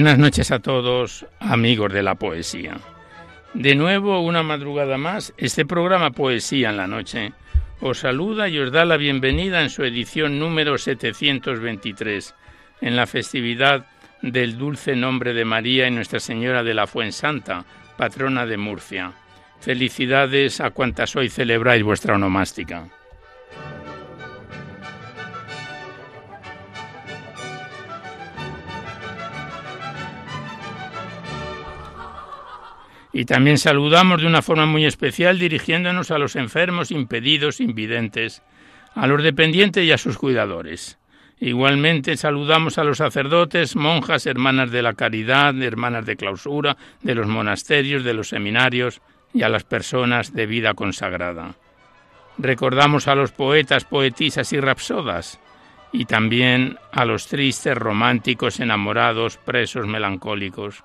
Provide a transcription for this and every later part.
Buenas noches a todos, amigos de la poesía. De nuevo, una madrugada más, este programa Poesía en la Noche os saluda y os da la bienvenida en su edición número 723, en la festividad del dulce nombre de María y Nuestra Señora de la Fuensanta, patrona de Murcia. Felicidades a cuantas hoy celebráis vuestra onomástica. Y también saludamos de una forma muy especial dirigiéndonos a los enfermos, impedidos, invidentes, a los dependientes y a sus cuidadores. Igualmente saludamos a los sacerdotes, monjas, hermanas de la caridad, hermanas de clausura, de los monasterios, de los seminarios y a las personas de vida consagrada. Recordamos a los poetas, poetisas y rapsodas, y también a los tristes, románticos, enamorados, presos, melancólicos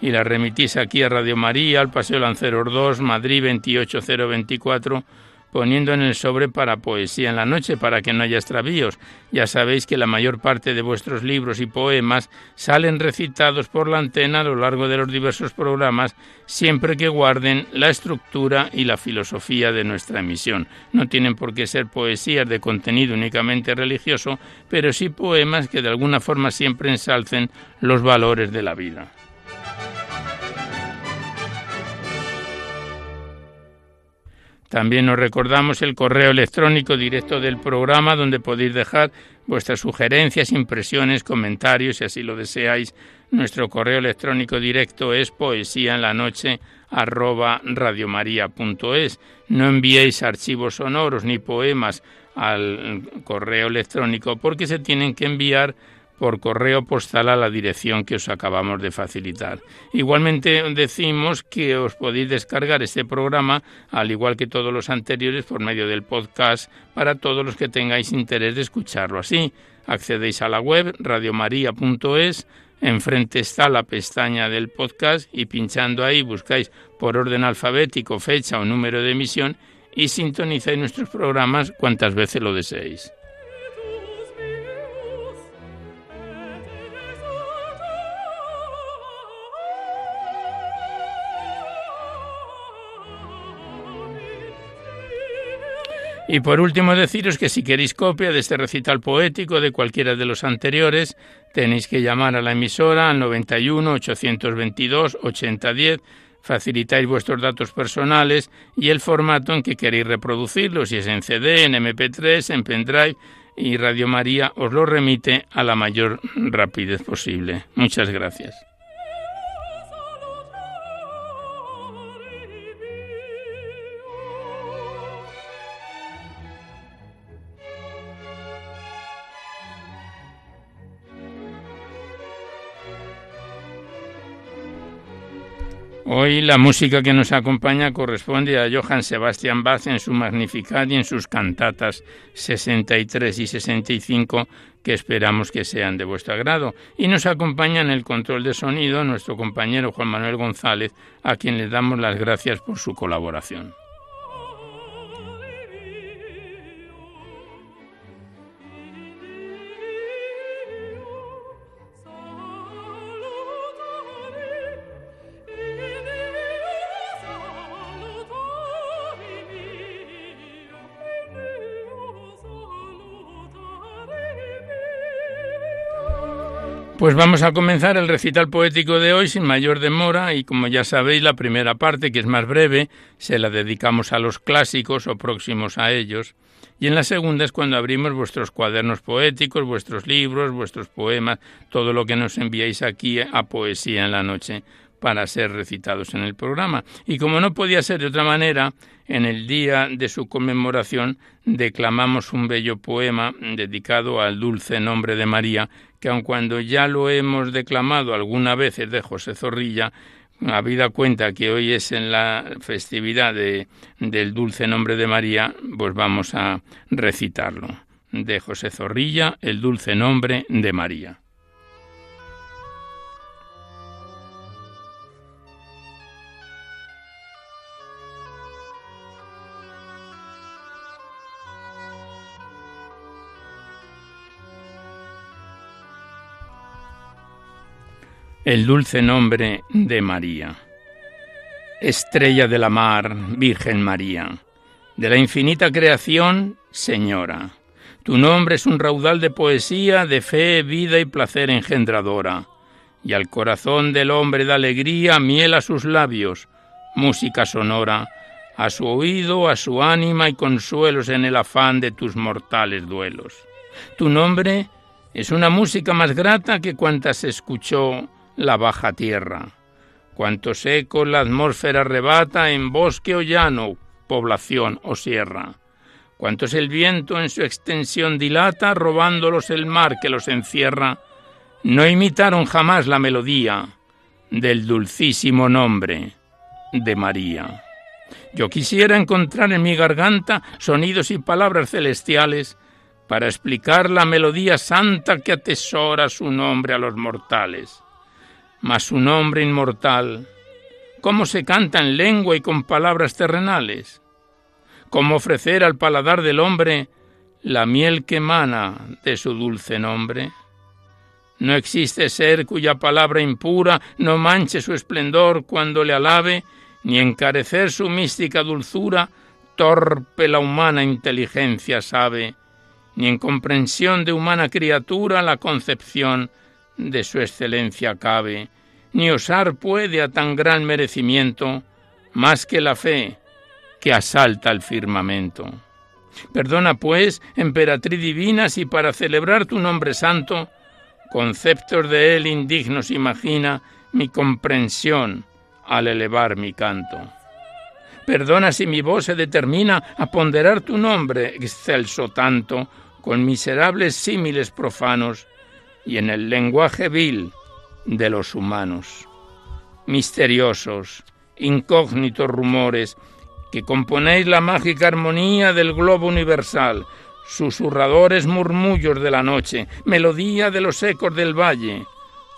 y la remitís aquí a Radio María, al Paseo Lanceros 2, Madrid 28024, poniendo en el sobre para poesía en la noche para que no haya extravíos. Ya sabéis que la mayor parte de vuestros libros y poemas salen recitados por la antena a lo largo de los diversos programas, siempre que guarden la estructura y la filosofía de nuestra emisión. No tienen por qué ser poesías de contenido únicamente religioso, pero sí poemas que de alguna forma siempre ensalcen los valores de la vida. También os recordamos el correo electrónico directo del programa donde podéis dejar vuestras sugerencias, impresiones, comentarios, si así lo deseáis. Nuestro correo electrónico directo es poesía en la noche arroba radiomaria.es. No enviéis archivos sonoros ni poemas al correo electrónico porque se tienen que enviar por correo postal a la dirección que os acabamos de facilitar. Igualmente decimos que os podéis descargar este programa, al igual que todos los anteriores, por medio del podcast para todos los que tengáis interés de escucharlo así. Accedéis a la web radiomaria.es, enfrente está la pestaña del podcast y pinchando ahí buscáis por orden alfabético fecha o número de emisión y sintonizáis nuestros programas cuantas veces lo deseéis. Y por último deciros que si queréis copia de este recital poético de cualquiera de los anteriores, tenéis que llamar a la emisora al 91 822 8010, facilitáis vuestros datos personales y el formato en que queréis reproducirlo, si es en CD, en MP3, en pendrive, y Radio María os lo remite a la mayor rapidez posible. Muchas gracias. Hoy la música que nos acompaña corresponde a Johann Sebastian Bach en su Magnificat y en sus cantatas 63 y 65 que esperamos que sean de vuestro agrado. Y nos acompaña en el control de sonido nuestro compañero Juan Manuel González, a quien le damos las gracias por su colaboración. Pues vamos a comenzar el recital poético de hoy sin mayor demora y como ya sabéis la primera parte, que es más breve, se la dedicamos a los clásicos o próximos a ellos. Y en la segunda es cuando abrimos vuestros cuadernos poéticos, vuestros libros, vuestros poemas, todo lo que nos enviáis aquí a Poesía en la Noche para ser recitados en el programa. Y como no podía ser de otra manera, en el día de su conmemoración declamamos un bello poema dedicado al dulce nombre de María, que aun cuando ya lo hemos declamado alguna vez de José Zorrilla, habida cuenta que hoy es en la festividad de, del dulce nombre de María, pues vamos a recitarlo. De José Zorrilla, el dulce nombre de María. El dulce nombre de María. Estrella de la mar, Virgen María, de la infinita creación, Señora. Tu nombre es un raudal de poesía, de fe, vida y placer engendradora, y al corazón del hombre da alegría, miel a sus labios, música sonora, a su oído, a su ánima y consuelos en el afán de tus mortales duelos. Tu nombre es una música más grata que cuantas escuchó la baja tierra. Cuanto seco la atmósfera arrebata en bosque o llano, población o sierra. Cuantos el viento en su extensión dilata, robándolos el mar que los encierra, no imitaron jamás la melodía del dulcísimo nombre de María. Yo quisiera encontrar en mi garganta sonidos y palabras celestiales para explicar la melodía santa que atesora su nombre a los mortales mas su nombre inmortal, cómo se canta en lengua y con palabras terrenales, cómo ofrecer al paladar del hombre la miel que emana de su dulce nombre. No existe ser cuya palabra impura no manche su esplendor cuando le alabe, ni encarecer su mística dulzura torpe la humana inteligencia sabe, ni en comprensión de humana criatura la concepción de su excelencia cabe, ni osar puede a tan gran merecimiento más que la fe que asalta el firmamento. Perdona, pues, emperatriz divina, si para celebrar tu nombre santo, conceptos de él indignos imagina mi comprensión al elevar mi canto. Perdona si mi voz se determina a ponderar tu nombre excelso tanto con miserables símiles profanos y en el lenguaje vil de los humanos. Misteriosos, incógnitos rumores que componéis la mágica armonía del globo universal, susurradores murmullos de la noche, melodía de los ecos del valle,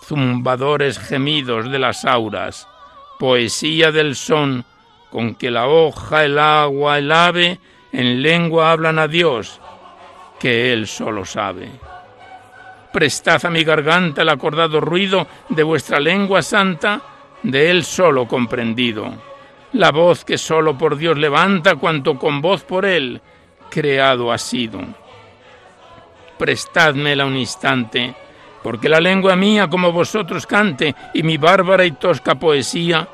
zumbadores gemidos de las auras, poesía del son con que la hoja, el agua, el ave en lengua hablan a Dios, que Él solo sabe prestad a mi garganta el acordado ruido de vuestra lengua santa, de él solo comprendido, la voz que solo por Dios levanta cuanto con voz por él creado ha sido. Prestádmela un instante, porque la lengua mía como vosotros cante y mi bárbara y tosca poesía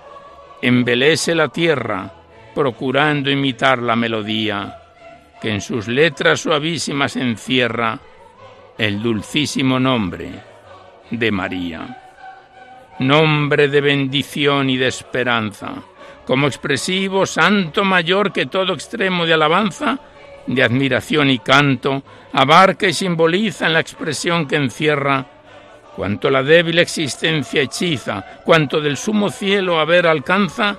embelece la tierra, procurando imitar la melodía que en sus letras suavísimas encierra el dulcísimo nombre de María. Nombre de bendición y de esperanza, como expresivo santo mayor que todo extremo de alabanza, de admiración y canto, abarca y simboliza en la expresión que encierra cuanto la débil existencia hechiza, cuanto del sumo cielo a ver alcanza,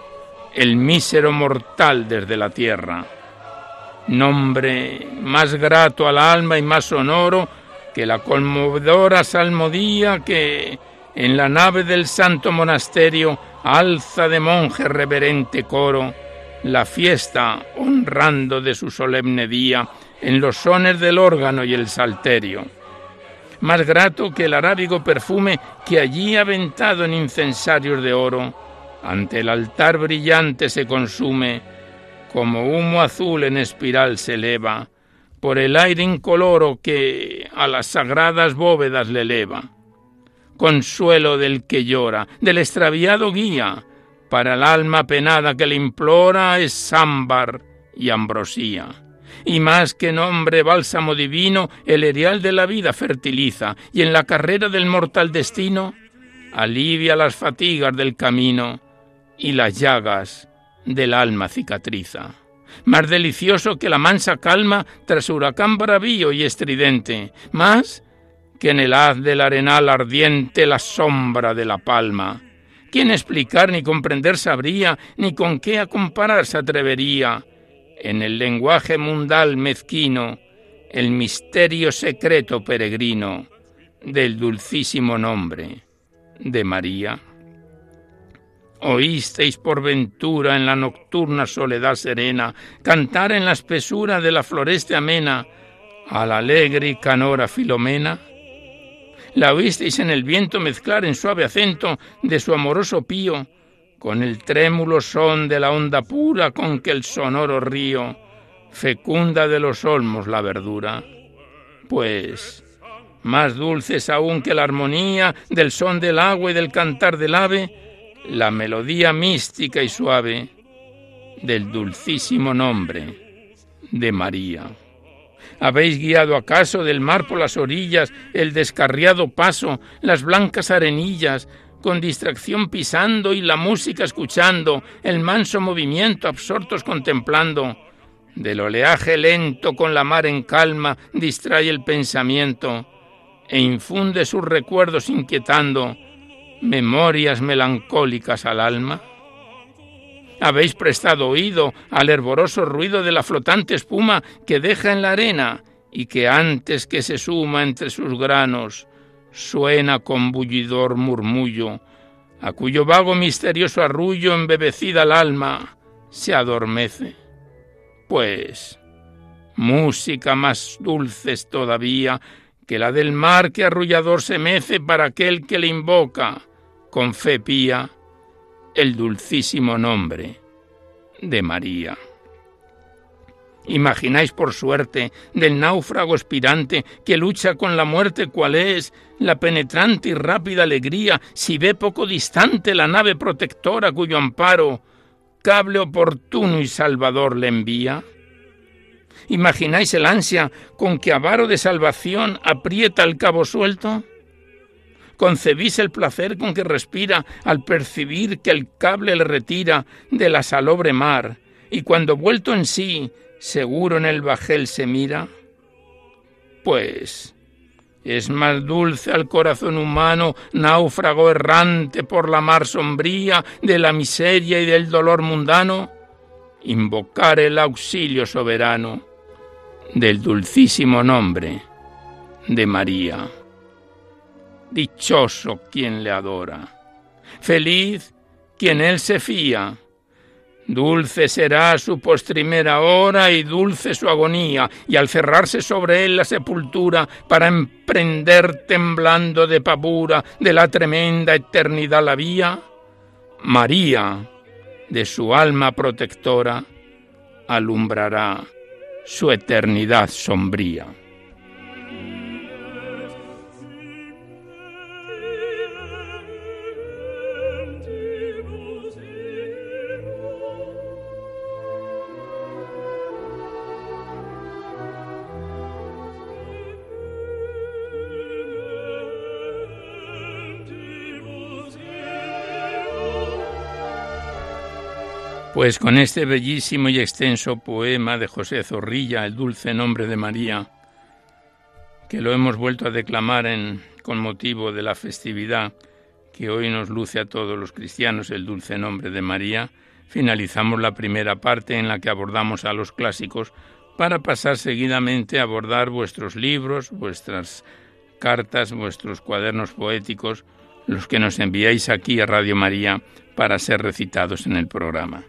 el mísero mortal desde la tierra. Nombre más grato al alma y más sonoro que la conmovedora salmodía que en la nave del santo monasterio alza de monje reverente coro la fiesta honrando de su solemne día en los sones del órgano y el salterio. Más grato que el arábigo perfume que allí aventado en incensarios de oro, ante el altar brillante se consume, como humo azul en espiral se eleva, por el aire incoloro que a las sagradas bóvedas le eleva. Consuelo del que llora, del extraviado guía, para el alma penada que le implora es ámbar y ambrosía. Y más que nombre bálsamo divino, el erial de la vida fertiliza, y en la carrera del mortal destino alivia las fatigas del camino y las llagas del alma cicatriza más delicioso que la mansa calma tras huracán bravío y estridente, más que en el haz del arenal ardiente la sombra de la palma. ¿Quién explicar ni comprender sabría, ni con qué a comparar se atrevería? En el lenguaje mundal mezquino, el misterio secreto peregrino del dulcísimo nombre de María. Oísteis por ventura en la nocturna soledad serena cantar en la espesura de la floreste amena a la alegre y canora Filomena. La oísteis en el viento mezclar en suave acento de su amoroso pío con el trémulo son de la onda pura con que el sonoro río fecunda de los olmos la verdura. Pues más dulces aún que la armonía del son del agua y del cantar del ave, la melodía mística y suave del dulcísimo nombre de María. ¿Habéis guiado acaso del mar por las orillas el descarriado paso, las blancas arenillas, con distracción pisando y la música escuchando, el manso movimiento absortos contemplando? Del oleaje lento con la mar en calma distrae el pensamiento e infunde sus recuerdos inquietando memorias melancólicas al alma? ¿Habéis prestado oído al hervoroso ruido de la flotante espuma que deja en la arena y que antes que se suma entre sus granos suena con bullidor murmullo, a cuyo vago misterioso arrullo embebecida el alma se adormece? Pues música más dulces todavía que la del mar que arrullador se mece para aquel que le invoca con fe pía el dulcísimo nombre de María. ¿Imagináis por suerte del náufrago aspirante que lucha con la muerte cuál es la penetrante y rápida alegría si ve poco distante la nave protectora cuyo amparo cable oportuno y salvador le envía? ¿Imagináis el ansia con que avaro de salvación aprieta el cabo suelto? concebís el placer con que respira al percibir que el cable le retira de la salobre mar, y cuando vuelto en sí, seguro en el bajel se mira? Pues es más dulce al corazón humano, náufrago errante por la mar sombría de la miseria y del dolor mundano, invocar el auxilio soberano del dulcísimo nombre de María. Dichoso quien le adora. Feliz quien él se fía. Dulce será su postrimera hora y dulce su agonía, y al cerrarse sobre él la sepultura, para emprender temblando de pavura de la tremenda eternidad la vía, María, de su alma protectora, alumbrará su eternidad sombría. Pues con este bellísimo y extenso poema de José Zorrilla, El dulce nombre de María, que lo hemos vuelto a declamar en con motivo de la festividad que hoy nos luce a todos los cristianos el dulce nombre de María, finalizamos la primera parte en la que abordamos a los clásicos para pasar seguidamente a abordar vuestros libros, vuestras cartas, vuestros cuadernos poéticos, los que nos enviáis aquí a Radio María para ser recitados en el programa.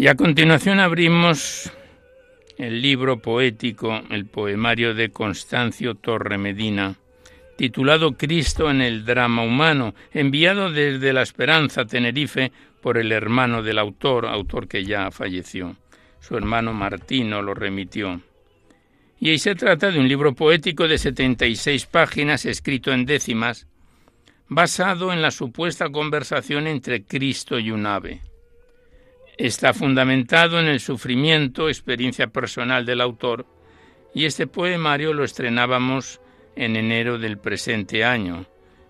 Y a continuación abrimos el libro poético, el poemario de Constancio Torre Medina, titulado Cristo en el drama humano, enviado desde La Esperanza, Tenerife, por el hermano del autor, autor que ya falleció. Su hermano Martino lo remitió. Y ahí se trata de un libro poético de 76 páginas, escrito en décimas, basado en la supuesta conversación entre Cristo y un ave está fundamentado en el sufrimiento, experiencia personal del autor, y este poemario lo estrenábamos en enero del presente año,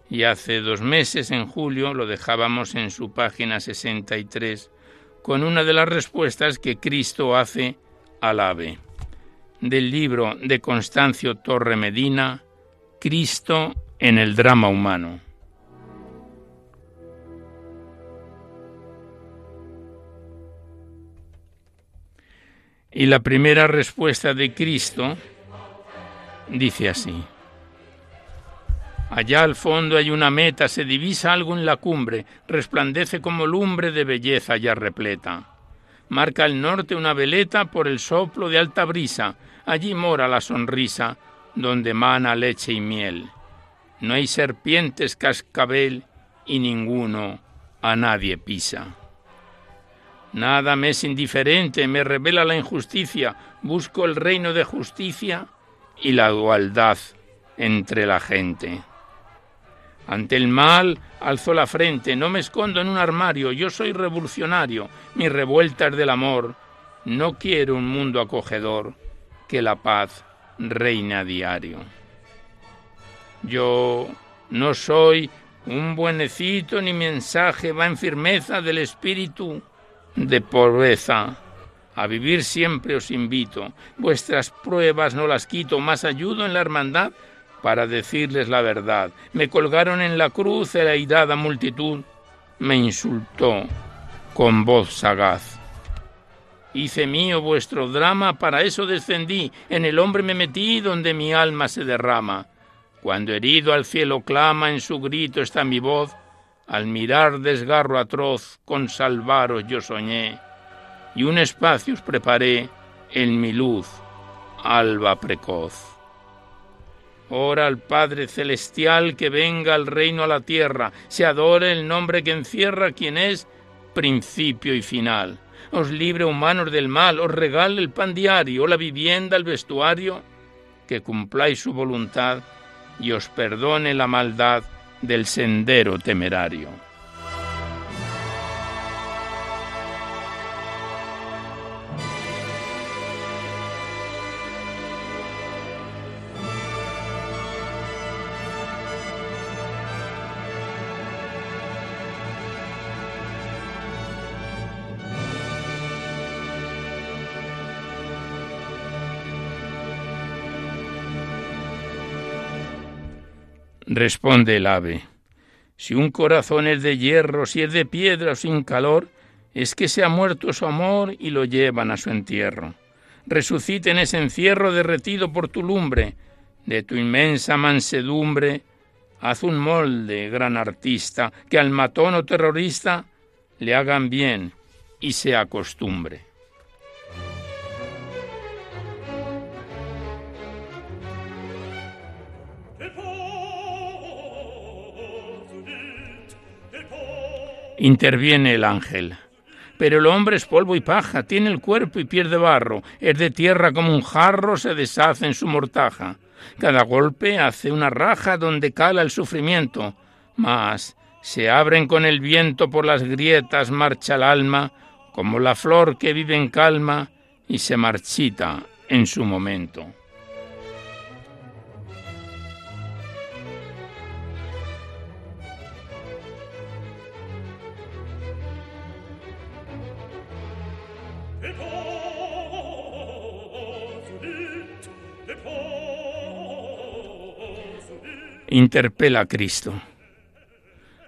y hace dos meses, en julio, lo dejábamos en su página 63, con una de las respuestas que Cristo hace al ave, del libro de Constancio Torre Medina, Cristo en el drama humano. Y la primera respuesta de Cristo dice así. Allá al fondo hay una meta, se divisa algo en la cumbre, resplandece como lumbre de belleza ya repleta. Marca el norte una veleta por el soplo de alta brisa, allí mora la sonrisa, donde mana leche y miel. No hay serpientes cascabel y ninguno a nadie pisa. Nada me es indiferente, me revela la injusticia, busco el reino de justicia y la igualdad entre la gente. Ante el mal alzo la frente, no me escondo en un armario, yo soy revolucionario, mi revuelta es del amor, no quiero un mundo acogedor, que la paz reine a diario. Yo no soy un buenecito ni mensaje va en firmeza del espíritu de pobreza. A vivir siempre os invito. Vuestras pruebas no las quito, más ayudo en la hermandad para decirles la verdad. Me colgaron en la cruz la airada multitud, me insultó con voz sagaz. Hice mío vuestro drama, para eso descendí, en el hombre me metí donde mi alma se derrama. Cuando herido al cielo clama, en su grito está mi voz, al mirar desgarro atroz, con salvaros yo soñé, y un espacio os preparé en mi luz, alba precoz. Ora al Padre Celestial que venga al reino a la tierra, se adore el nombre que encierra quien es principio y final. Os libre humanos del mal, os regale el pan diario, la vivienda, el vestuario, que cumpláis su voluntad y os perdone la maldad del sendero temerario. Responde el ave. Si un corazón es de hierro, si es de piedra o sin calor, es que se ha muerto su amor y lo llevan a su entierro. Resucite en ese encierro derretido por tu lumbre, de tu inmensa mansedumbre, haz un molde, gran artista, que al matón o terrorista le hagan bien y se acostumbre. Interviene el ángel. Pero el hombre es polvo y paja, tiene el cuerpo y pierde barro, es de tierra como un jarro, se deshace en su mortaja. Cada golpe hace una raja donde cala el sufrimiento, mas Se abren con el viento por las grietas, marcha el alma, como la flor que vive en calma y se marchita en su momento. Interpela a Cristo.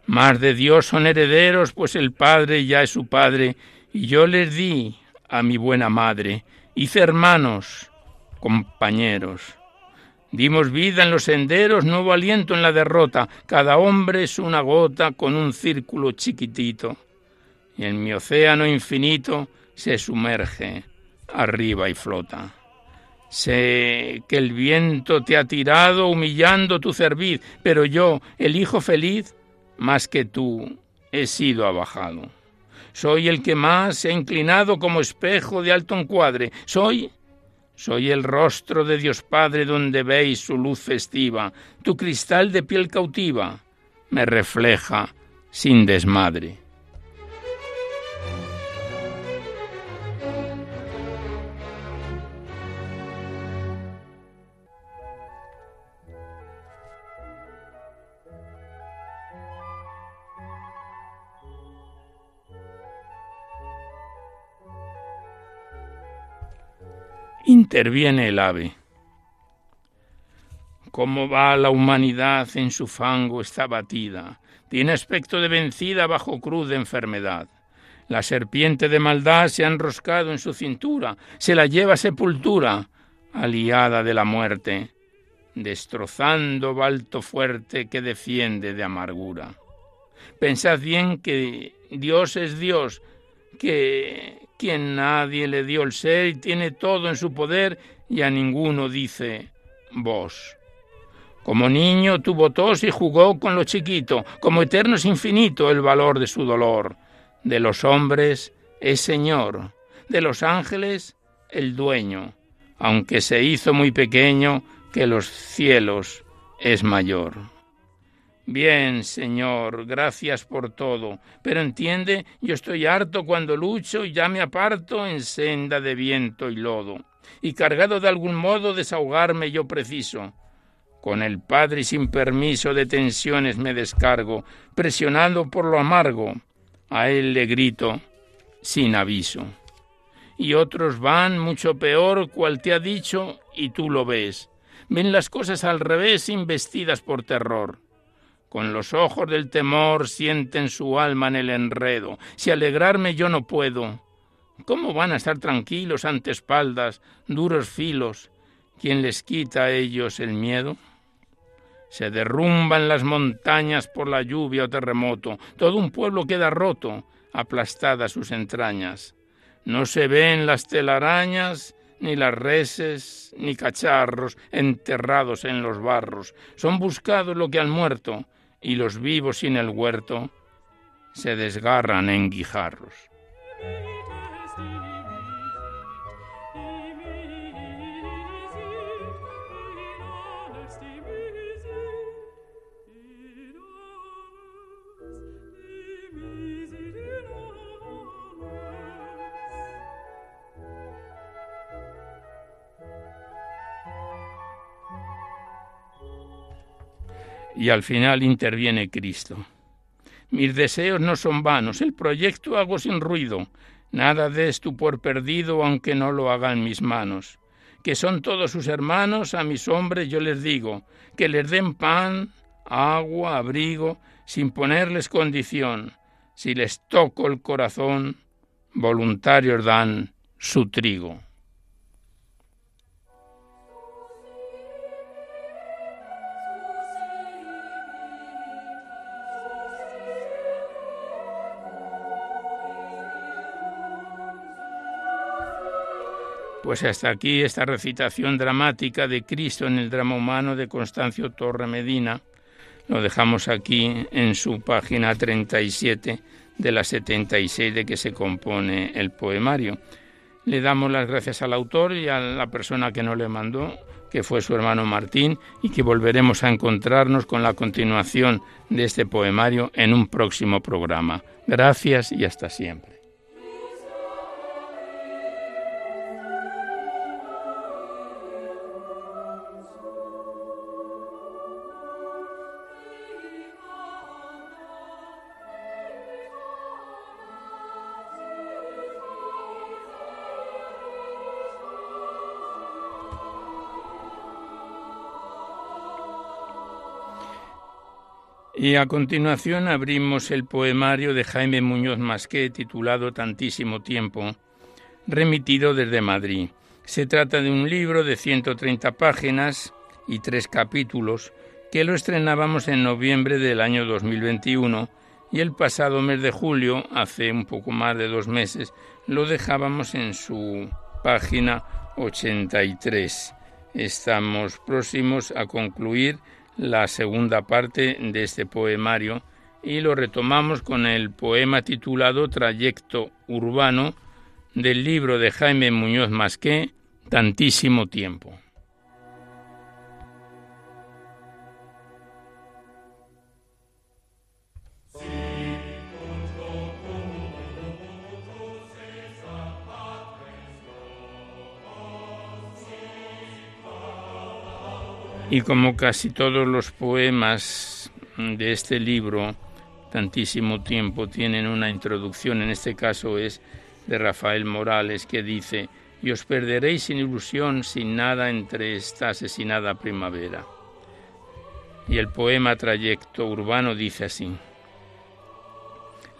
Más de Dios son herederos, pues el Padre ya es su Padre, y yo les di a mi buena madre, hice hermanos, compañeros. Dimos vida en los senderos, nuevo aliento en la derrota, cada hombre es una gota con un círculo chiquitito, y en mi océano infinito se sumerge arriba y flota. Sé que el viento te ha tirado humillando tu cerviz, pero yo, el hijo feliz, más que tú, he sido abajado. Soy el que más se ha inclinado como espejo de alto encuadre. Soy soy el rostro de Dios Padre donde veis su luz festiva. Tu cristal de piel cautiva me refleja sin desmadre. Interviene el ave. ¿Cómo va la humanidad en su fango está batida? Tiene aspecto de vencida bajo cruz de enfermedad. La serpiente de maldad se ha enroscado en su cintura, se la lleva a sepultura, aliada de la muerte, destrozando balto fuerte que defiende de amargura. Pensad bien que Dios es Dios, que quien nadie le dio el ser y tiene todo en su poder y a ninguno dice vos. Como niño tuvo tos y jugó con lo chiquito, como eterno es infinito el valor de su dolor. De los hombres es Señor, de los ángeles el dueño, aunque se hizo muy pequeño, que los cielos es mayor. Bien, Señor, gracias por todo, pero entiende, yo estoy harto cuando lucho y ya me aparto en senda de viento y lodo, y cargado de algún modo desahogarme yo preciso. Con el Padre sin permiso de tensiones me descargo, presionado por lo amargo, a él le grito sin aviso. Y otros van mucho peor cual te ha dicho y tú lo ves. Ven las cosas al revés investidas por terror con los ojos del temor sienten su alma en el enredo. Si alegrarme yo no puedo, ¿cómo van a estar tranquilos ante espaldas, duros filos? ¿Quién les quita a ellos el miedo? Se derrumban las montañas por la lluvia o terremoto. Todo un pueblo queda roto, aplastadas sus entrañas. No se ven las telarañas, ni las reses, ni cacharros enterrados en los barros. Son buscados lo que han muerto, y los vivos sin el huerto se desgarran en guijarros. Y al final interviene Cristo. Mis deseos no son vanos, el proyecto hago sin ruido, nada des tu por perdido aunque no lo hagan mis manos. Que son todos sus hermanos, a mis hombres yo les digo, que les den pan, agua, abrigo, sin ponerles condición. Si les toco el corazón, voluntarios dan su trigo. Pues hasta aquí esta recitación dramática de Cristo en el drama humano de Constancio Torre Medina. Lo dejamos aquí en su página 37 de la 76 de que se compone el poemario. Le damos las gracias al autor y a la persona que nos le mandó que fue su hermano Martín, y que volveremos a encontrarnos con la continuación de este poemario en un próximo programa. Gracias y hasta siempre. Y a continuación abrimos el poemario de Jaime Muñoz Masqué titulado Tantísimo tiempo, remitido desde Madrid. Se trata de un libro de 130 páginas y tres capítulos que lo estrenábamos en noviembre del año 2021 y el pasado mes de julio, hace un poco más de dos meses, lo dejábamos en su página 83. Estamos próximos a concluir la segunda parte de este poemario y lo retomamos con el poema titulado Trayecto Urbano del libro de Jaime Muñoz Masqué, Tantísimo Tiempo. Y como casi todos los poemas de este libro, tantísimo tiempo, tienen una introducción, en este caso es de Rafael Morales, que dice, y os perderéis sin ilusión, sin nada entre esta asesinada primavera. Y el poema Trayecto Urbano dice así,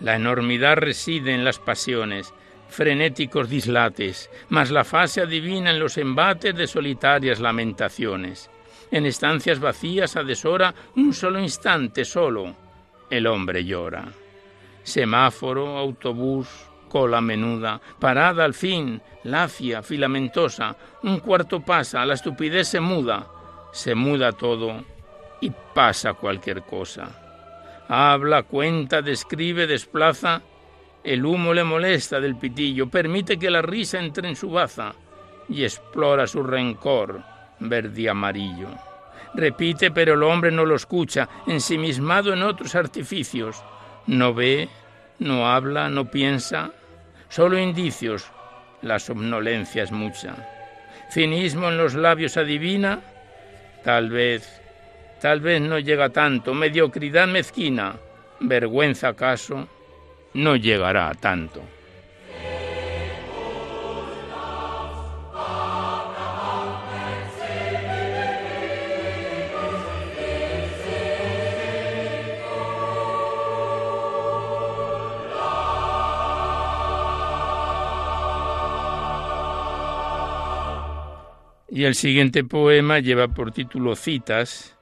la enormidad reside en las pasiones, frenéticos dislates, mas la fase adivina en los embates de solitarias lamentaciones en estancias vacías a deshora, un solo instante solo, el hombre llora. Semáforo, autobús, cola menuda, parada al fin, lacia, filamentosa, un cuarto pasa, la estupidez se muda, se muda todo y pasa cualquier cosa. Habla, cuenta, describe, desplaza, el humo le molesta del pitillo, permite que la risa entre en su baza y explora su rencor, verde y amarillo. Repite, pero el hombre no lo escucha, ensimismado en otros artificios. No ve, no habla, no piensa, solo indicios. La somnolencia es mucha. Cinismo en los labios adivina. Tal vez, tal vez no llega tanto. Mediocridad mezquina. Vergüenza acaso no llegará a tanto. Y el siguiente poema lleva por título Citas.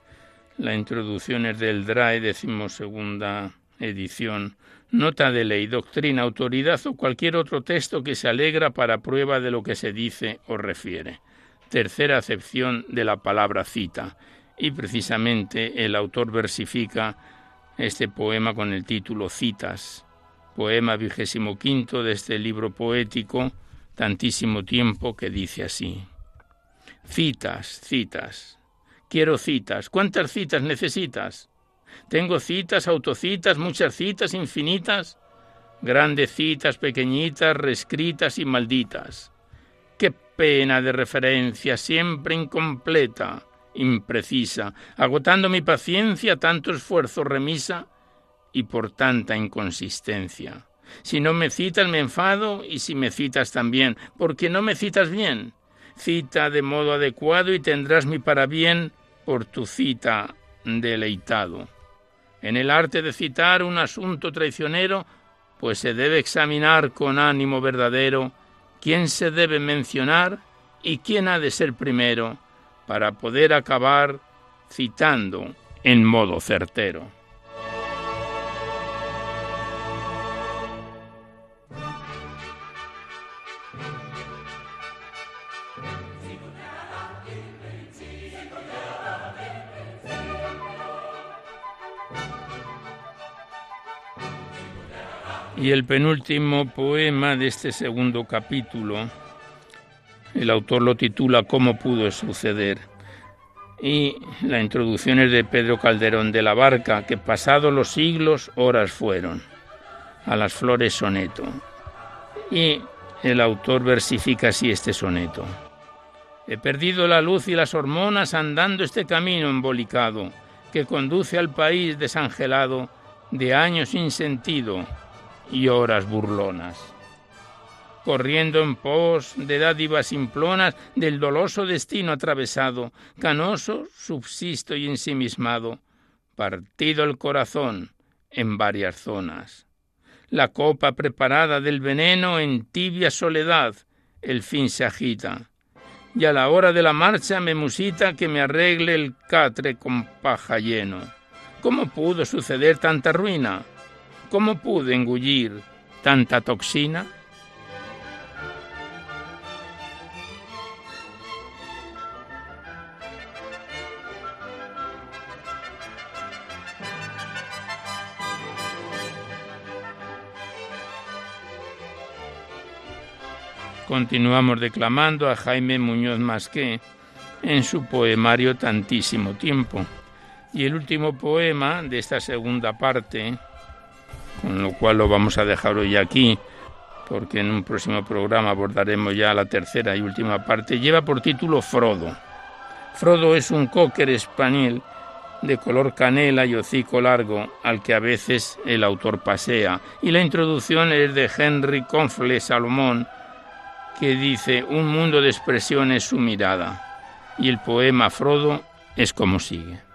La introducción es del DRAE, decimosegunda edición. Nota de ley, doctrina, autoridad o cualquier otro texto que se alegra para prueba de lo que se dice o refiere. Tercera acepción de la palabra cita. Y precisamente el autor versifica este poema con el título Citas, poema vigésimo quinto de este libro poético, tantísimo tiempo que dice así. Citas, citas. Quiero citas. ¿Cuántas citas necesitas? Tengo citas, autocitas, muchas citas infinitas. Grandes citas, pequeñitas, reescritas y malditas. Qué pena de referencia, siempre incompleta, imprecisa, agotando mi paciencia, tanto esfuerzo remisa y por tanta inconsistencia. Si no me citas me enfado y si me citas también, porque no me citas bien cita de modo adecuado y tendrás mi parabién por tu cita deleitado. En el arte de citar un asunto traicionero, pues se debe examinar con ánimo verdadero quién se debe mencionar y quién ha de ser primero, para poder acabar citando en modo certero. Y el penúltimo poema de este segundo capítulo, el autor lo titula ¿Cómo pudo suceder? Y la introducción es de Pedro Calderón de la Barca, que pasados los siglos horas fueron. A las flores soneto. Y el autor versifica así este soneto. He perdido la luz y las hormonas andando este camino embolicado que conduce al país desangelado de años sin sentido y horas burlonas. Corriendo en pos de dádivas simplonas del doloso destino atravesado, canoso, subsisto y ensimismado, partido el corazón en varias zonas. La copa preparada del veneno en tibia soledad, el fin se agita y a la hora de la marcha me musita que me arregle el catre con paja lleno. ¿Cómo pudo suceder tanta ruina? ¿Cómo pude engullir tanta toxina? Continuamos declamando a Jaime Muñoz Masqué en su poemario Tantísimo tiempo. Y el último poema de esta segunda parte, con lo cual lo vamos a dejar hoy aquí, porque en un próximo programa abordaremos ya la tercera y última parte, lleva por título Frodo. Frodo es un cocker español de color canela y hocico largo, al que a veces el autor pasea, y la introducción es de Henry Confle Salomón, que dice, un mundo de expresión es su mirada. Y el poema Frodo es como sigue.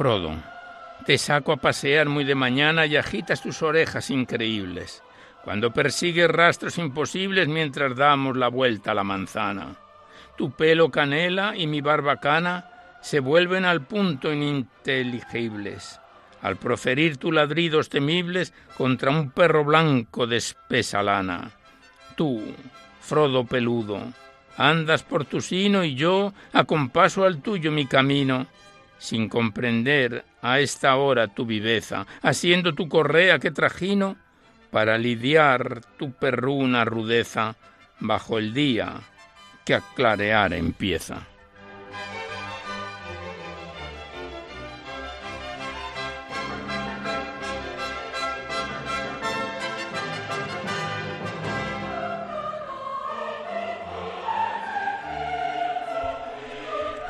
Frodo, te saco a pasear muy de mañana y agitas tus orejas increíbles cuando persigues rastros imposibles mientras damos la vuelta a la manzana. Tu pelo canela y mi barbacana se vuelven al punto ininteligibles, al proferir tus ladridos temibles contra un perro blanco de espesa lana. Tú, Frodo peludo, andas por tu sino y yo acompaso al tuyo mi camino, sin comprender a esta hora tu viveza, haciendo tu correa que trajino para lidiar tu perruna rudeza bajo el día que a clarear empieza.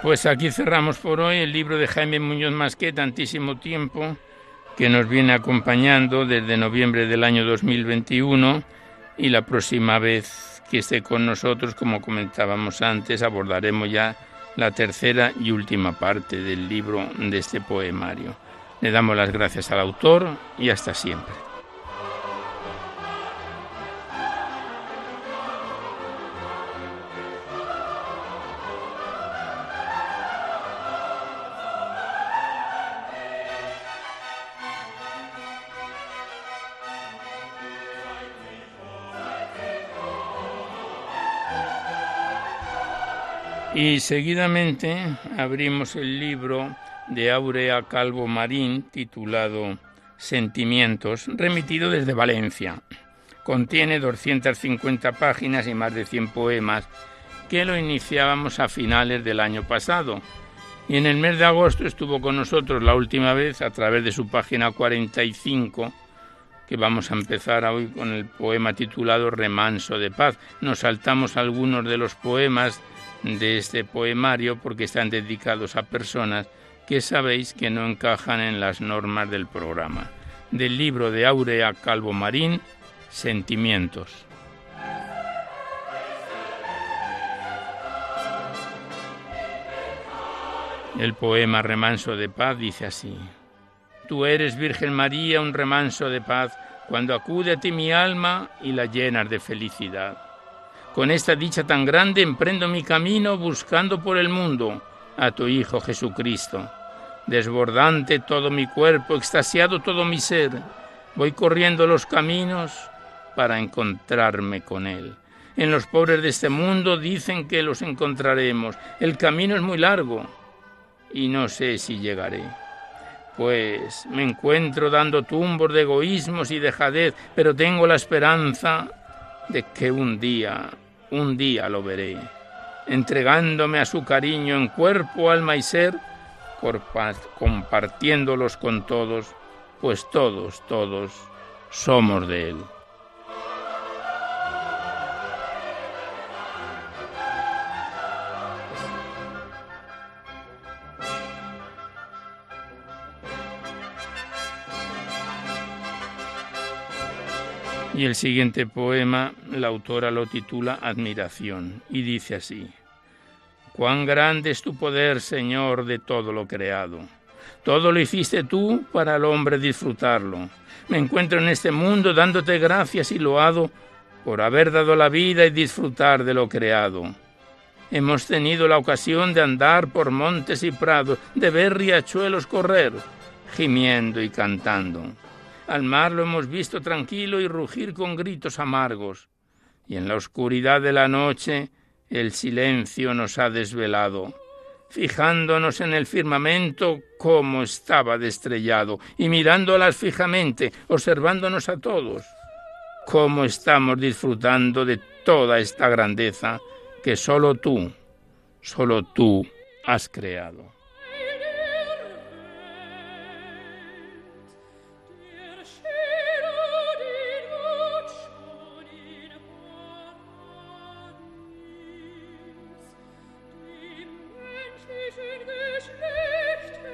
Pues aquí cerramos por hoy el libro de Jaime Muñoz Masqué, tantísimo tiempo que nos viene acompañando desde noviembre del año 2021 y la próxima vez que esté con nosotros, como comentábamos antes, abordaremos ya la tercera y última parte del libro de este poemario. Le damos las gracias al autor y hasta siempre. Y seguidamente abrimos el libro de Aurea Calvo Marín titulado Sentimientos, remitido desde Valencia. Contiene 250 páginas y más de 100 poemas que lo iniciábamos a finales del año pasado. Y en el mes de agosto estuvo con nosotros la última vez a través de su página 45, que vamos a empezar hoy con el poema titulado Remanso de Paz. Nos saltamos algunos de los poemas de este poemario porque están dedicados a personas que sabéis que no encajan en las normas del programa. Del libro de Aurea Calvo Marín, Sentimientos. El poema Remanso de Paz dice así. Tú eres, Virgen María, un remanso de paz, cuando acude a ti mi alma y la llenas de felicidad. Con esta dicha tan grande emprendo mi camino buscando por el mundo a tu Hijo Jesucristo. Desbordante todo mi cuerpo, extasiado todo mi ser, voy corriendo los caminos para encontrarme con Él. En los pobres de este mundo dicen que los encontraremos. El camino es muy largo y no sé si llegaré. Pues me encuentro dando tumbos de egoísmos y de jadez, pero tengo la esperanza de que un día, un día lo veré, entregándome a su cariño en cuerpo, alma y ser, compartiéndolos con todos, pues todos, todos somos de él. Y el siguiente poema, la autora lo titula Admiración y dice así, Cuán grande es tu poder, Señor, de todo lo creado. Todo lo hiciste tú para el hombre disfrutarlo. Me encuentro en este mundo dándote gracias y loado por haber dado la vida y disfrutar de lo creado. Hemos tenido la ocasión de andar por montes y prados, de ver riachuelos correr, gimiendo y cantando. Al mar lo hemos visto tranquilo y rugir con gritos amargos, y en la oscuridad de la noche el silencio nos ha desvelado, fijándonos en el firmamento como estaba destrellado, y mirándolas fijamente, observándonos a todos, cómo estamos disfrutando de toda esta grandeza que solo tú, solo tú has creado.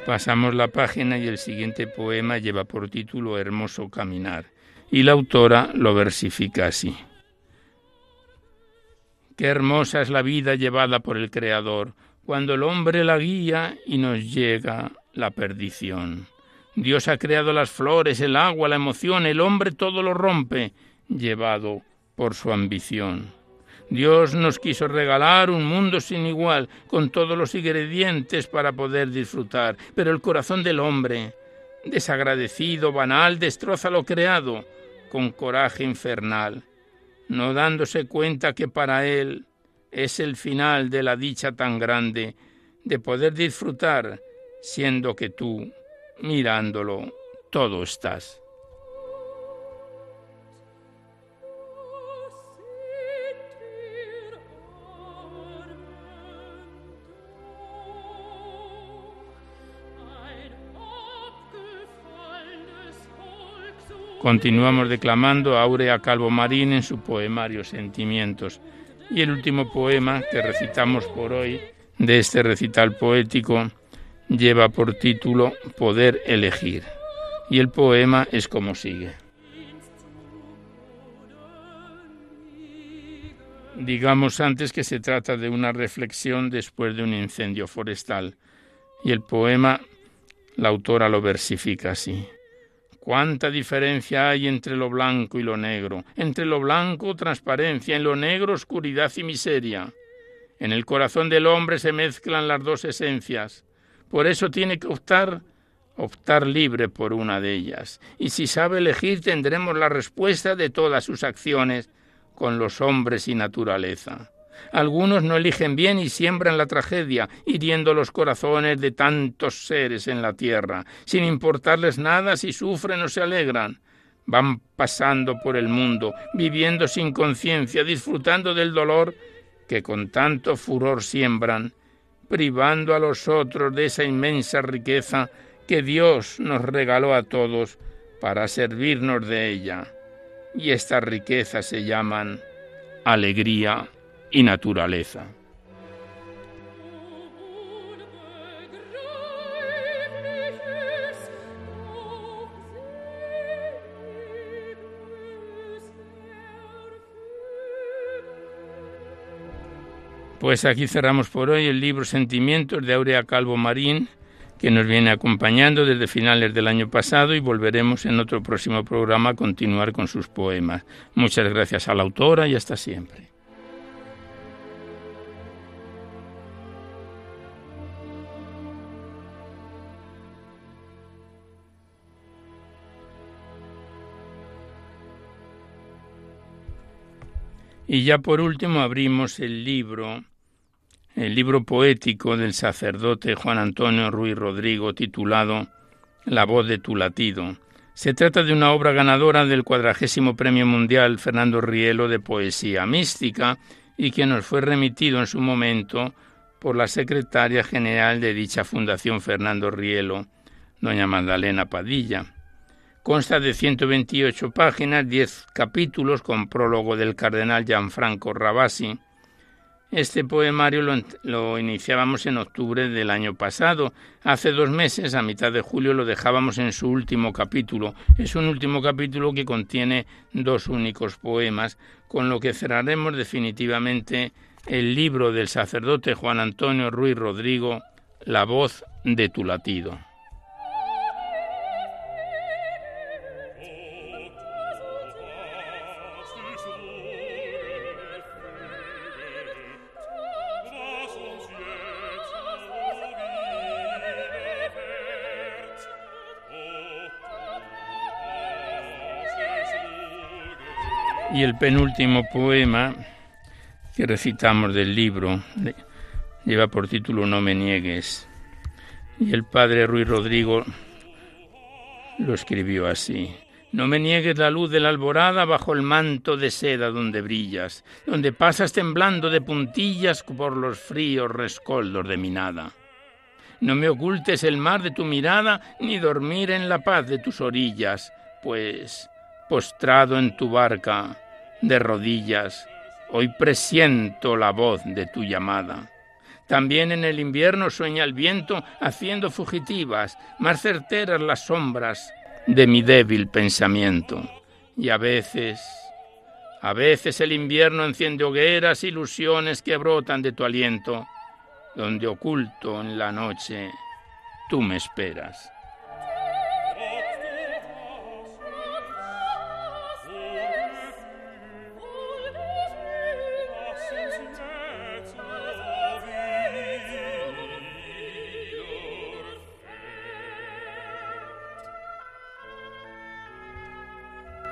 Pasamos la página y el siguiente poema lleva por título Hermoso Caminar y la autora lo versifica así. Qué hermosa es la vida llevada por el Creador, cuando el hombre la guía y nos llega la perdición. Dios ha creado las flores, el agua, la emoción, el hombre todo lo rompe, llevado por su ambición. Dios nos quiso regalar un mundo sin igual, con todos los ingredientes para poder disfrutar, pero el corazón del hombre, desagradecido, banal, destroza lo creado con coraje infernal, no dándose cuenta que para él es el final de la dicha tan grande de poder disfrutar, siendo que tú, mirándolo, todo estás. Continuamos declamando Aurea Calvo Marín en su poemario Sentimientos. Y el último poema que recitamos por hoy de este recital poético lleva por título Poder elegir. Y el poema es como sigue. Digamos antes que se trata de una reflexión después de un incendio forestal. Y el poema, la autora lo versifica así. Cuánta diferencia hay entre lo blanco y lo negro, entre lo blanco transparencia, en lo negro oscuridad y miseria. En el corazón del hombre se mezclan las dos esencias. Por eso tiene que optar, optar libre por una de ellas. Y si sabe elegir tendremos la respuesta de todas sus acciones con los hombres y naturaleza. Algunos no eligen bien y siembran la tragedia, hiriendo los corazones de tantos seres en la tierra, sin importarles nada si sufren o se alegran. Van pasando por el mundo, viviendo sin conciencia, disfrutando del dolor que con tanto furor siembran, privando a los otros de esa inmensa riqueza que Dios nos regaló a todos para servirnos de ella. Y estas riquezas se llaman alegría y naturaleza. Pues aquí cerramos por hoy el libro Sentimientos de Aurea Calvo Marín, que nos viene acompañando desde finales del año pasado y volveremos en otro próximo programa a continuar con sus poemas. Muchas gracias a la autora y hasta siempre. Y ya por último abrimos el libro, el libro poético del sacerdote Juan Antonio Ruiz Rodrigo titulado La voz de tu latido. Se trata de una obra ganadora del cuadragésimo Premio Mundial Fernando Rielo de Poesía Mística y que nos fue remitido en su momento por la secretaria general de dicha fundación Fernando Rielo, doña Magdalena Padilla. Consta de 128 páginas, 10 capítulos con prólogo del cardenal Gianfranco Rabasi. Este poemario lo, iniciábamos en octubre del año pasado. Hace dos meses, a mitad de julio, lo dejábamos en su último capítulo. Es un último capítulo que contiene dos únicos poemas, con lo que cerraremos definitivamente el libro del sacerdote Juan Antonio Ruiz Rodrigo, La voz de tu latido. Y el penúltimo poema que recitamos del libro lleva por título No me niegues. Y el padre Ruiz Rodrigo lo escribió así. No me niegues la luz de la alborada bajo el manto de seda donde brillas, donde pasas temblando de puntillas por los fríos rescoldos de mi nada. No me ocultes el mar de tu mirada, ni dormir en la paz de tus orillas, pues, postrado en tu barca, de rodillas, hoy presiento la voz de tu llamada. También en el invierno sueña el viento haciendo fugitivas, más certeras las sombras de mi débil pensamiento. Y a veces, a veces el invierno enciende hogueras, ilusiones que brotan de tu aliento, donde oculto en la noche tú me esperas.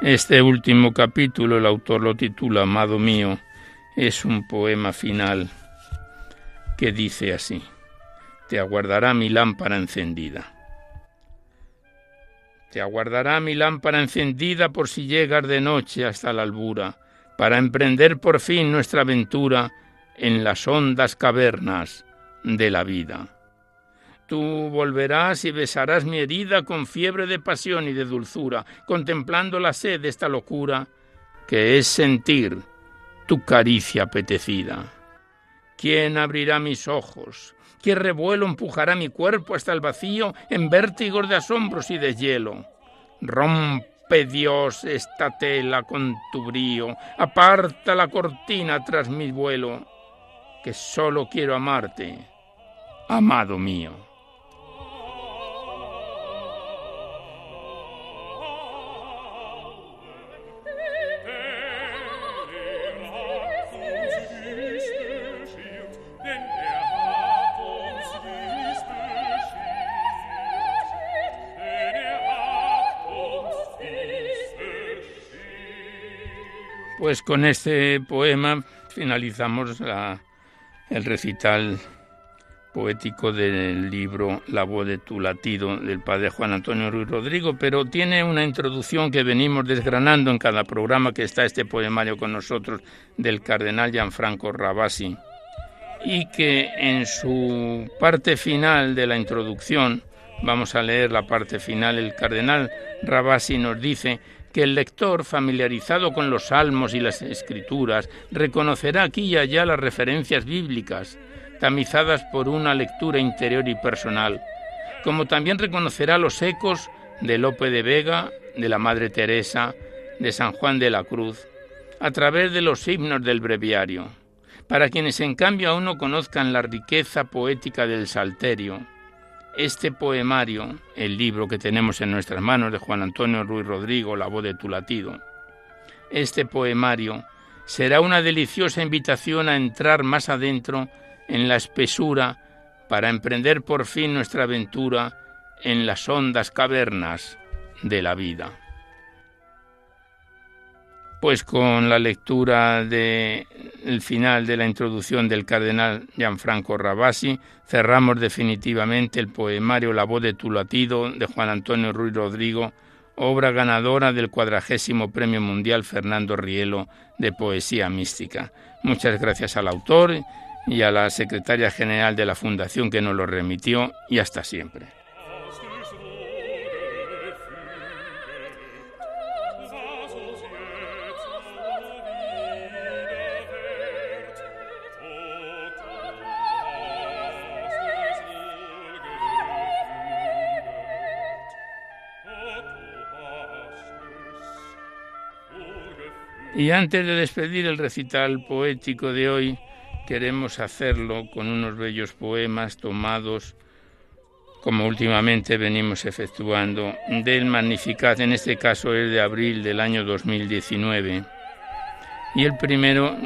Este último capítulo, el autor lo titula Amado mío, es un poema final que dice así, Te aguardará mi lámpara encendida. Te aguardará mi lámpara encendida por si llegas de noche hasta la albura, para emprender por fin nuestra aventura en las hondas cavernas de la vida. Tú volverás y besarás mi herida con fiebre de pasión y de dulzura, contemplando la sed de esta locura que es sentir tu caricia apetecida. ¿Quién abrirá mis ojos? ¿Qué revuelo empujará mi cuerpo hasta el vacío en vértigos de asombros y de hielo? Rompe Dios esta tela con tu brío, aparta la cortina tras mi vuelo, que solo quiero amarte, amado mío. Pues con este poema finalizamos el recital poético del libro La voz de tu latido del padre Juan Antonio Ruiz Rodrigo, pero tiene una introducción que venimos desgranando en cada programa que está este poemario con nosotros del cardenal Gianfranco Rabasi y que en su parte final de la introducción, vamos a leer la parte final, el cardenal Rabasi nos dice que el lector, familiarizado con los salmos y las escrituras, reconocerá aquí y allá las referencias bíblicas, tamizadas por una lectura interior y personal, como también reconocerá los ecos de Lope de Vega, de la Madre Teresa, de San Juan de la Cruz, a través de los himnos del breviario, para quienes en cambio aún no conozcan la riqueza poética del Salterio, este poemario, el libro que tenemos en nuestras manos de Juan Antonio Ruiz Rodrigo, La voz de tu latido, este poemario será una deliciosa invitación a entrar más adentro en la espesura para emprender por fin nuestra aventura en las hondas cavernas de la vida. Pues con la lectura del final de la introducción del cardenal Gianfranco Rabasi, cerramos definitivamente el poemario La voz de tu latido de Juan Antonio Ruiz Rodrigo, obra ganadora del cuadragésimo Premio Mundial Fernando Rielo de Poesía Mística. Muchas gracias al autor y a la secretaria general de la Fundación que nos lo remitió y hasta siempre. Y antes de despedir el recital poético de hoy, queremos hacerlo con unos bellos poemas tomados, como últimamente venimos efectuando, del Magnificat, en este caso es de abril del año 2019. Y el primero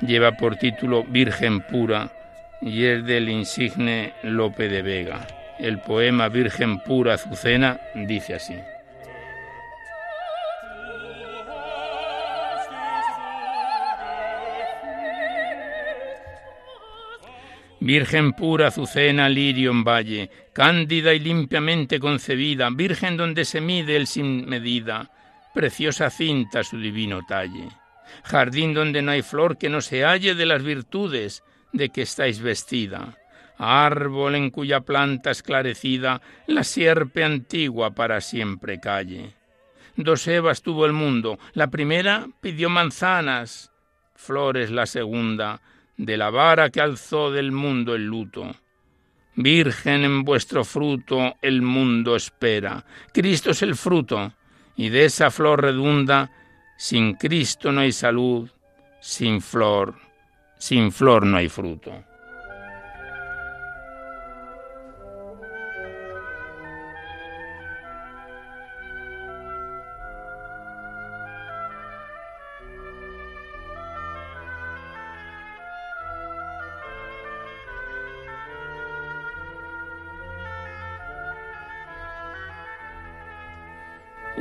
lleva por título Virgen Pura y es del insigne Lope de Vega. El poema Virgen Pura Azucena dice así. Virgen pura, azucena, lirio en valle, cándida y limpiamente concebida, Virgen donde se mide el sin medida, preciosa cinta su divino talle, jardín donde no hay flor que no se halle de las virtudes de que estáis vestida, árbol en cuya planta esclarecida la sierpe antigua para siempre calle. Dos Evas tuvo el mundo, la primera pidió manzanas, flores la segunda, de la vara que alzó del mundo el luto. Virgen en vuestro fruto el mundo espera. Cristo es el fruto, y de esa flor redunda, sin Cristo no hay salud, sin flor, sin flor no hay fruto.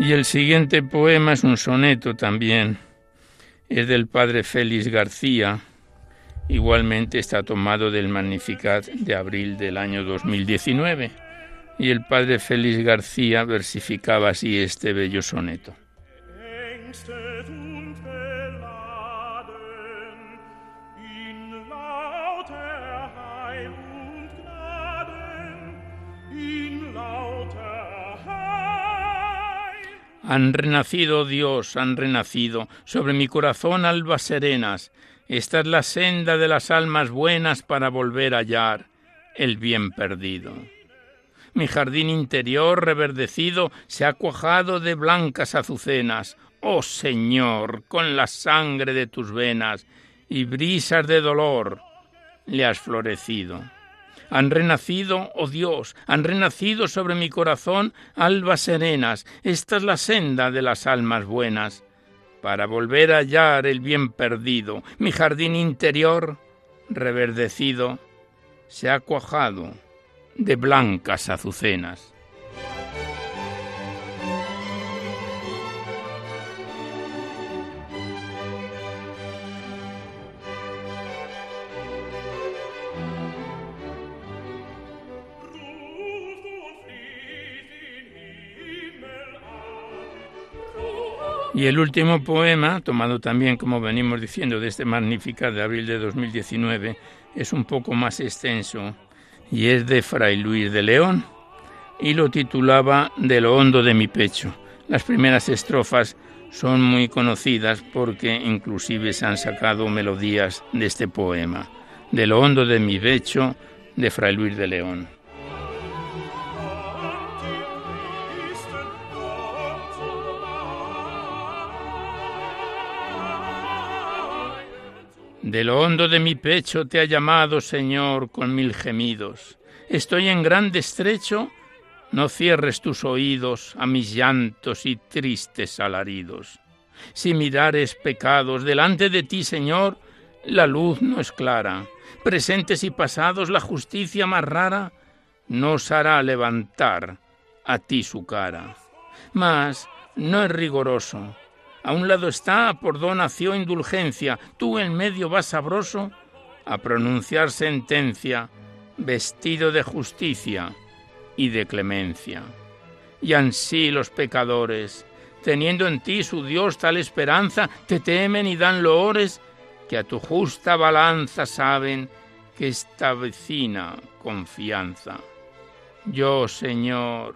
Y el siguiente poema es un soneto también. Es del padre Félix García. Igualmente está tomado del Magnificat de abril del año 2019. Y el padre Félix García versificaba así este bello soneto. Han renacido, Dios, han renacido sobre mi corazón albas serenas. Esta es la senda de las almas buenas para volver a hallar el bien perdido. Mi jardín interior reverdecido se ha cuajado de blancas azucenas. Oh Señor, con la sangre de tus venas y brisas de dolor le has florecido. Han renacido, oh Dios, han renacido sobre mi corazón albas serenas. Esta es la senda de las almas buenas. Para volver a hallar el bien perdido, mi jardín interior, reverdecido, se ha cuajado de blancas azucenas. Y el último poema, tomado también, como venimos diciendo, de este Magnificat de abril de 2019, es un poco más extenso y es de Fray Luis de León y lo titulaba De lo hondo de mi pecho. Las primeras estrofas son muy conocidas porque inclusive se han sacado melodías de este poema. De lo hondo de mi pecho de Fray Luis de León. De lo hondo de mi pecho te ha llamado, Señor, con mil gemidos. Estoy en grande estrecho, no cierres tus oídos a mis llantos y tristes alaridos. Si mirares pecados delante de ti, Señor, la luz no es clara. Presentes y pasados, la justicia más rara nos hará levantar a ti su cara. Mas no es rigoroso, A un lado está, por donación indulgencia, tú en medio vas sabroso a pronunciar sentencia, vestido de justicia y de clemencia. Y ansí los pecadores, teniendo en ti su Dios tal esperanza, te temen y dan loores, que a tu justa balanza saben que está vecina confianza. Yo, Señor,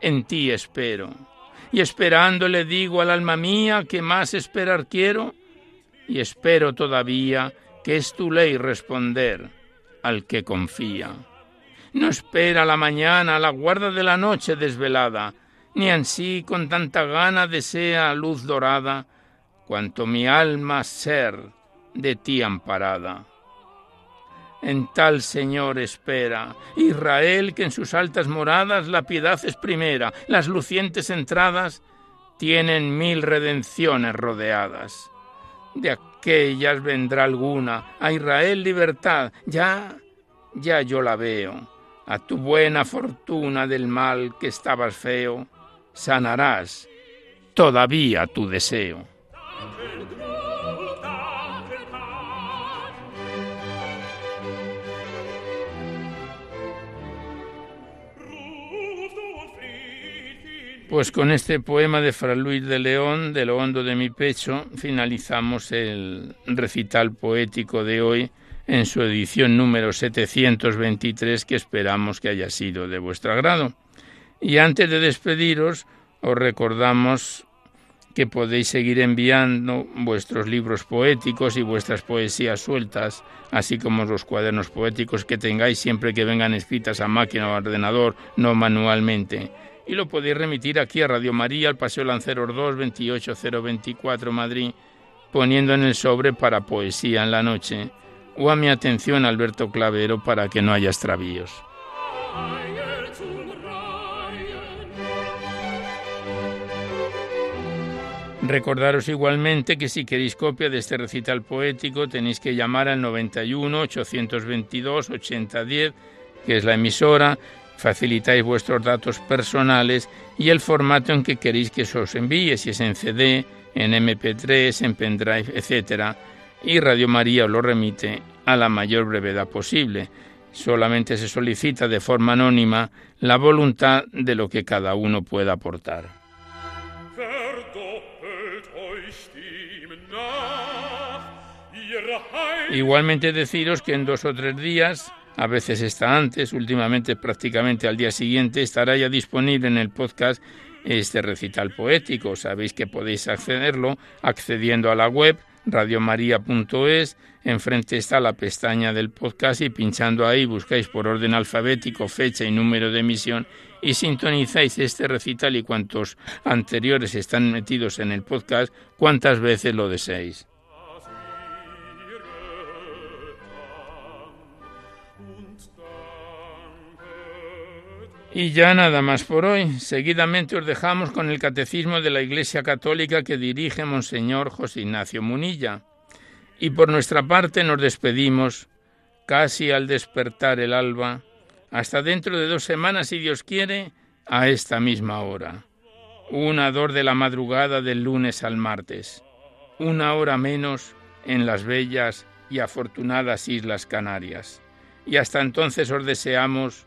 en ti espero, y esperando le digo al alma mía que más esperar quiero, y espero todavía que es tu ley responder al que confía. No espera la mañana, la guarda de la noche desvelada, ni ansí con tanta gana desea luz dorada, cuanto mi alma ser de ti amparada. En tal Señor espera, Israel que en sus altas moradas la piedad es primera, las lucientes entradas tienen mil redenciones rodeadas. De aquellas vendrá alguna, a Israel libertad, ya, ya yo la veo. A tu buena fortuna del mal que estabas feo, sanarás todavía tu deseo. Pues con este poema de Fra Luis de León, de lo hondo de mi pecho, finalizamos el recital poético de hoy en su edición número 723 que esperamos que haya sido de vuestro agrado. Y antes de despediros, os recordamos que podéis seguir enviando vuestros libros poéticos y vuestras poesías sueltas, así como los cuadernos poéticos que tengáis siempre que vengan escritas a máquina o ordenador, no manualmente y lo podéis remitir aquí a Radio María, al Paseo Lanceros 2, 28024 Madrid, poniendo en el sobre para Poesía en la Noche, o a mi atención Alberto Clavero para que no haya extravíos. Recordaros igualmente que si queréis copia de este recital poético tenéis que llamar al 91 822 8010, que es la emisora, facilitáis vuestros datos personales y el formato en que queréis que se os envíe, si es en CD, en MP3, en pendrive, etc. Y Radio María os lo remite a la mayor brevedad posible. Solamente se solicita de forma anónima la voluntad de lo que cada uno pueda aportar. Igualmente deciros que en dos o tres días a veces está antes, últimamente prácticamente al día siguiente, estará ya disponible en el podcast este recital poético. Sabéis que podéis accederlo accediendo a la web radiomaria.es, enfrente está la pestaña del podcast y pinchando ahí buscáis por orden alfabético fecha y número de emisión y sintonizáis este recital y cuantos anteriores están metidos en el podcast cuantas veces lo deseéis. Y ya nada más por hoy. Seguidamente os dejamos con el Catecismo de la Iglesia Católica que dirige Monseñor José Ignacio Munilla. Y por nuestra parte nos despedimos, casi al despertar el alba, hasta dentro de dos semanas, si Dios quiere, a esta misma hora. Una dor de la madrugada del lunes al martes. Una hora menos en las bellas y afortunadas Islas Canarias. Y hasta entonces os deseamos